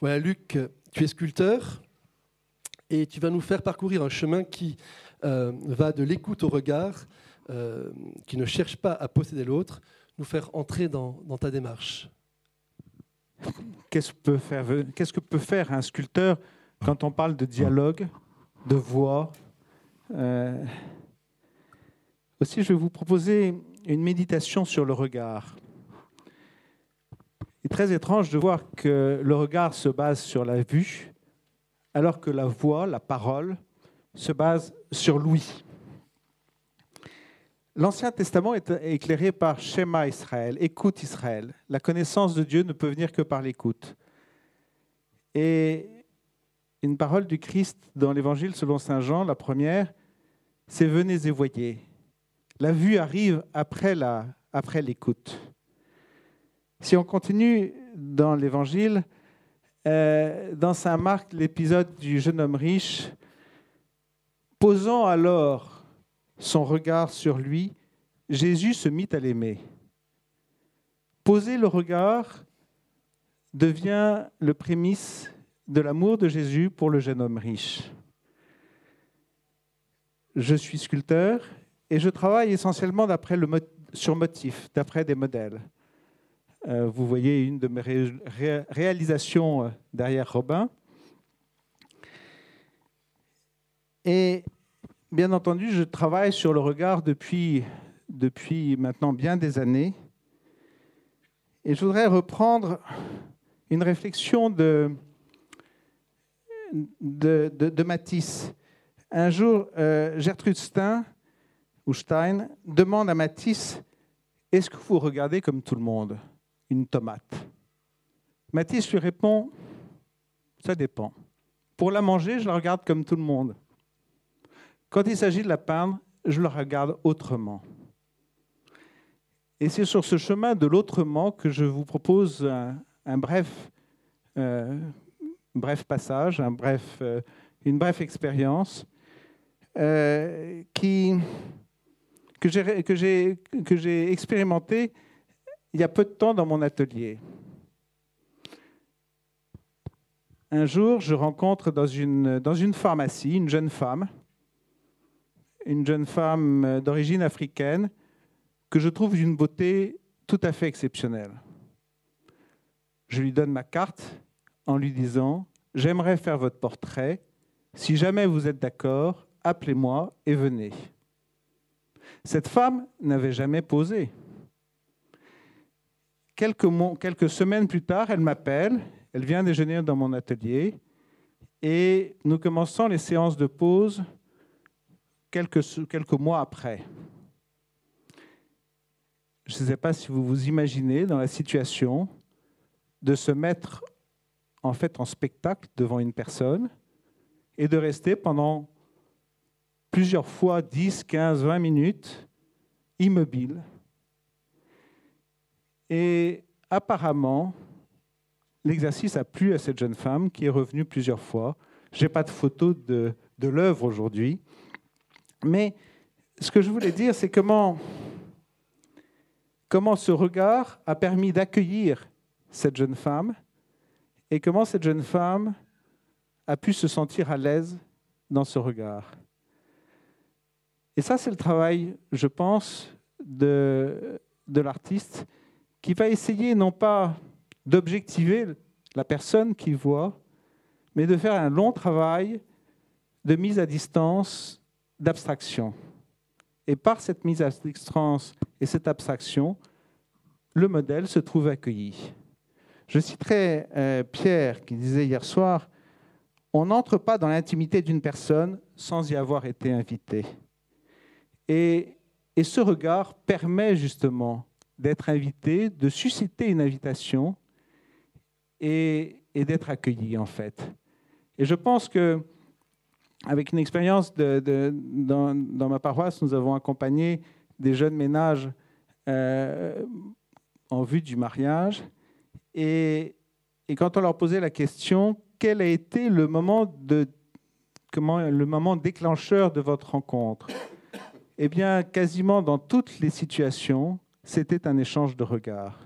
Voilà, Luc, tu es sculpteur et tu vas nous faire parcourir un chemin qui euh, va de l'écoute au regard, euh, qui ne cherche pas à posséder l'autre, nous faire entrer dans, ta démarche. Qu'est-ce que peut faire un sculpteur quand on parle de dialogue, de voix euh, Aussi, je vais vous proposer une méditation sur le regard. Est très étrange de voir que le regard se base sur la vue, alors que la voix, la parole, se base sur l'ouïe. L'Ancien Testament est éclairé par Shema Israël, écoute Israël. La connaissance de Dieu ne peut venir que par l'écoute. Et une parole du Christ dans l'Évangile selon Saint Jean, la première, c'est venez et voyez. La vue arrive après la, après l'écoute. Si on continue dans l'Évangile, euh, dans Saint Marc, l'épisode du jeune homme riche, posant alors son regard sur lui, Jésus se mit à l'aimer. Poser le regard devient le prémisse de l'amour de Jésus pour le jeune homme riche. Je suis sculpteur et je travaille essentiellement sur motif, d'après des modèles. Euh, vous voyez une de mes réalisations euh, derrière Robin. Et bien entendu, je travaille sur le regard depuis, depuis maintenant bien des années. Et je voudrais reprendre une réflexion de, de, de, Matisse. Un jour, euh, Gertrude Stein, ou Stein demande à Matisse Est-ce que vous regardez comme tout le monde? Une tomate Matisse lui répond Ça dépend. Pour la manger, je la regarde comme tout le monde. Quand il s'agit de la peindre, je la regarde autrement. Et c'est sur ce chemin de l'autrement que je vous propose un, bref, euh, bref passage, bref, euh, une brève expérience euh, que j'ai expérimenté il y a peu de temps dans mon atelier. Un jour, je rencontre dans une, pharmacie une jeune femme une jeune femme euh, d'origine africaine que je trouve d'une beauté tout à fait exceptionnelle. Je lui donne ma carte en lui disant J'aimerais faire votre portrait. Si jamais vous êtes d'accord, appelez-moi et venez. Cette femme n'avait jamais posé. Quelques, semaines plus tard, elle m'appelle, elle vient déjeuner dans mon atelier et nous commençons les séances de pause quelques, quelques mois après. Je ne sais pas si vous vous imaginez dans la situation de se mettre en fait en spectacle devant une personne et de rester pendant plusieurs fois 10, 15, 20 minutes immobile. Et apparemment, l'exercice a plu à cette jeune femme qui est revenue plusieurs fois. Je n'ai pas de photo de, de l'œuvre aujourd'hui, mais ce que je voulais dire, c'est comment, comment ce regard a permis d'accueillir cette jeune femme et comment cette jeune femme a pu se sentir à l'aise dans ce regard. Et ça, c'est le travail, je pense, de, de l'artiste qui va essayer non pas d'objectiver la personne qu'il voit, mais de faire un long travail de mise à distance d'abstraction. Et par cette mise à distance et cette abstraction, le modèle se trouve accueilli. Je citerai euh, Pierre qui disait hier soir, on n'entre pas dans l'intimité d'une personne sans y avoir été invité. Et, et ce regard permet justement d'être invité, de susciter une invitation et, et d'être accueilli en fait. Et je pense que avec une expérience de, dans, ma paroisse, nous avons accompagné des jeunes ménages euh, en vue du mariage. Et, et, quand on leur posait la question, quel a été le moment, de, comment, le moment déclencheur de votre rencontre? Eh bien, quasiment dans toutes les situations, c'était un échange de regards.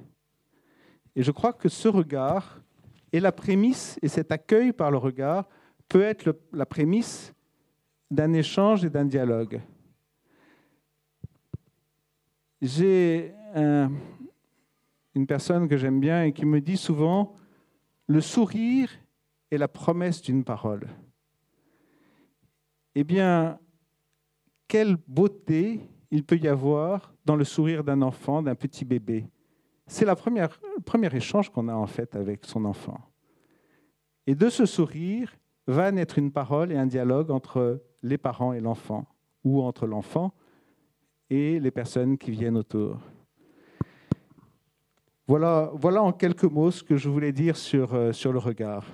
Et je crois que ce regard Et la prémisse, et cet accueil par le regard, peut être la prémisse d'un échange et d'un dialogue. J'ai une personne que j'aime bien et qui me dit souvent, le sourire est la promesse d'une parole. Eh bien, quelle beauté il peut y avoir dans le sourire d'un enfant, d'un petit bébé. C'est le premier échange qu'on a en fait avec son enfant. Et de ce sourire va naître une parole et un dialogue entre les parents et l'enfant, ou entre l'enfant et les personnes qui viennent autour. Voilà, voilà en quelques mots ce que je voulais dire sur, euh, sur le regard.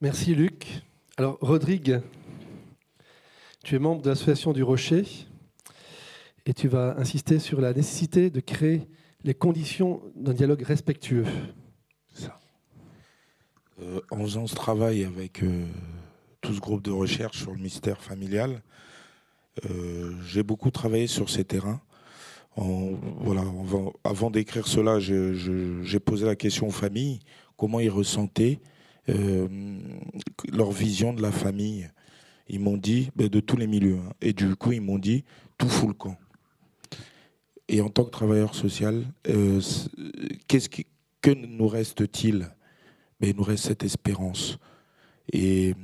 Merci Luc. Alors Rodrigue, tu es membre de l'association du Rocher et tu vas insister sur la nécessité de créer les conditions d'un dialogue respectueux. Ça. Euh, en faisant ce travail avec euh, tout ce groupe de recherche sur le mystère familial, euh, j'ai beaucoup travaillé sur ces terrains. voilà, avant d'écrire cela, j'ai posé la question aux familles, comment ils ressentaient leur vision de la famille ils m'ont dit, ben, de tous les milieux, hein. et du coup, ils m'ont dit, tout fout le camp. Et en tant que travailleur social, euh, que nous reste-t-il? Ben, Il nous reste cette espérance. Et,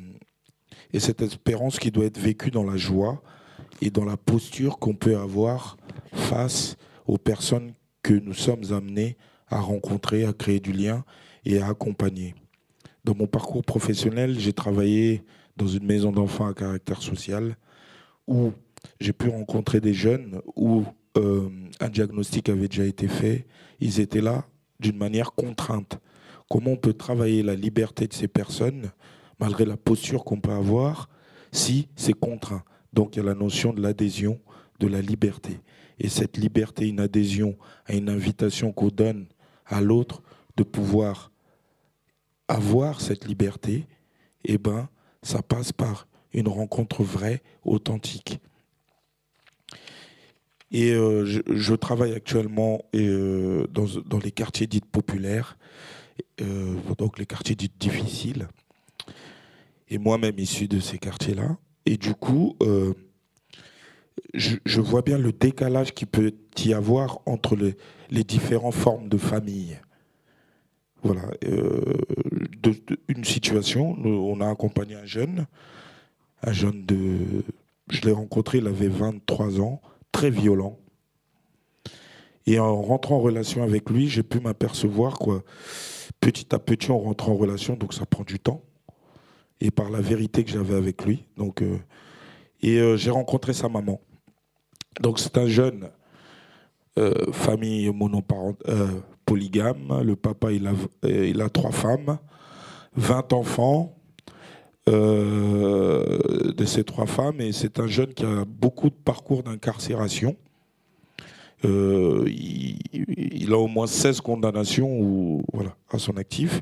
et cette espérance qui doit être vécue dans la joie et dans la posture qu'on peut avoir face aux personnes que nous sommes amenés à rencontrer, à créer du lien et à accompagner. Dans mon parcours professionnel, j'ai travaillé dans une maison d'enfants à caractère social où j'ai pu rencontrer des jeunes où euh, un diagnostic avait déjà été fait. Ils étaient là d'une manière contrainte. Comment on peut travailler la liberté de ces personnes malgré la posture qu'on peut avoir si c'est contraint? Donc il y a la notion de l'adhésion, de la liberté. Et cette liberté, une adhésion à une invitation qu'on donne à l'autre de pouvoir avoir cette liberté, eh ben, ça passe par une rencontre vraie, authentique. Et euh, je, travaille actuellement euh, dans, les quartiers dits populaires, euh, donc les quartiers dits difficiles, et moi-même issu de ces quartiers-là. Et du coup, je, vois bien le décalage qui peut y avoir entre les, les différentes formes de famille. Voilà, une situation, on a accompagné un jeune, un jeune de, je l'ai rencontré, il avait 23 ans, très violent. Et en rentrant en relation avec lui, j'ai pu m'apercevoir quoi, petit à petit, on rentre en relation, donc ça prend du temps. Et par la vérité que j'avais avec lui, donc euh, et euh, j'ai rencontré sa maman. Donc c'est un jeune euh, famille monoparentale polygame. Le papa, il a, a trois femmes, 20 enfants euh, de ces trois femmes. Et c'est un jeune qui a beaucoup de parcours d'incarcération. Euh, il, a au moins 16 condamnations voilà, à son actif.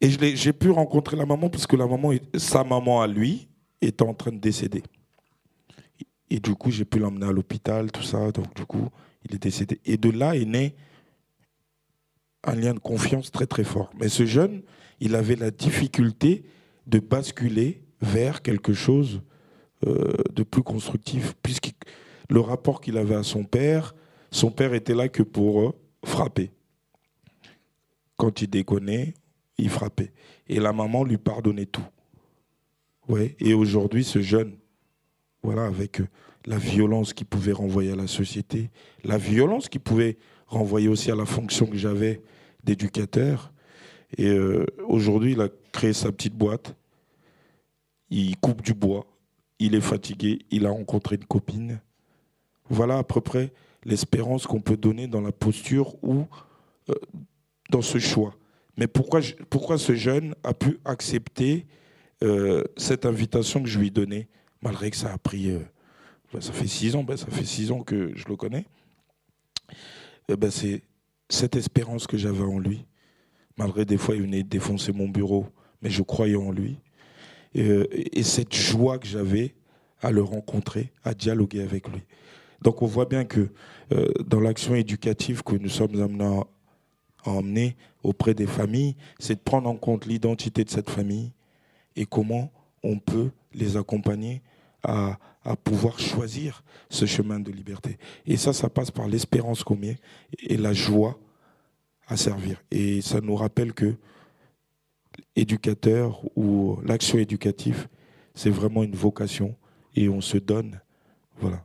Et j'ai pu rencontrer la maman parce que la maman, sa maman à lui était en train de décéder. Et du coup, j'ai pu l'emmener à l'hôpital, tout ça. Donc, du coup, il est décédé. Et de là est né un lien de confiance très très fort. Mais ce jeune, il avait la difficulté de basculer vers quelque chose euh, de plus constructif, puisque le rapport qu'il avait à son père, son père était là que pour euh, frapper. Quand il déconnait, il frappait. Et la maman lui pardonnait tout. Et aujourd'hui, ce jeune, voilà, avec euh, la violence qu'il pouvait renvoyer à la société, la violence qu'il pouvait renvoyer aussi à la fonction que j'avais d'éducateur. Et euh, aujourd'hui, il a créé sa petite boîte. Il coupe du bois. Il est fatigué. Il a rencontré une copine. Voilà à peu près l'espérance qu'on peut donner dans la posture ou euh, dans ce choix. Mais pourquoi, pourquoi ce jeune a pu accepter euh, cette invitation que je lui ai donnée, malgré que ça a pris. Ben, ça fait six ans, ben, ça fait six ans que je le connais. Ben, c'est cette espérance que j'avais en lui, malgré des fois il venait défoncer mon bureau, mais je croyais en lui, euh, et, cette joie que j'avais à le rencontrer, à dialoguer avec lui. Donc on voit bien que euh, dans l'action éducative que nous sommes amenés à emmener auprès des familles, c'est de prendre en compte l'identité de cette famille et comment on peut les accompagner à, pouvoir choisir ce chemin de liberté. Et ça, ça passe par l'espérance qu'on met et la joie à servir. Et ça nous rappelle que éducateur ou l'action éducative, c'est vraiment une vocation et on se donne. Voilà.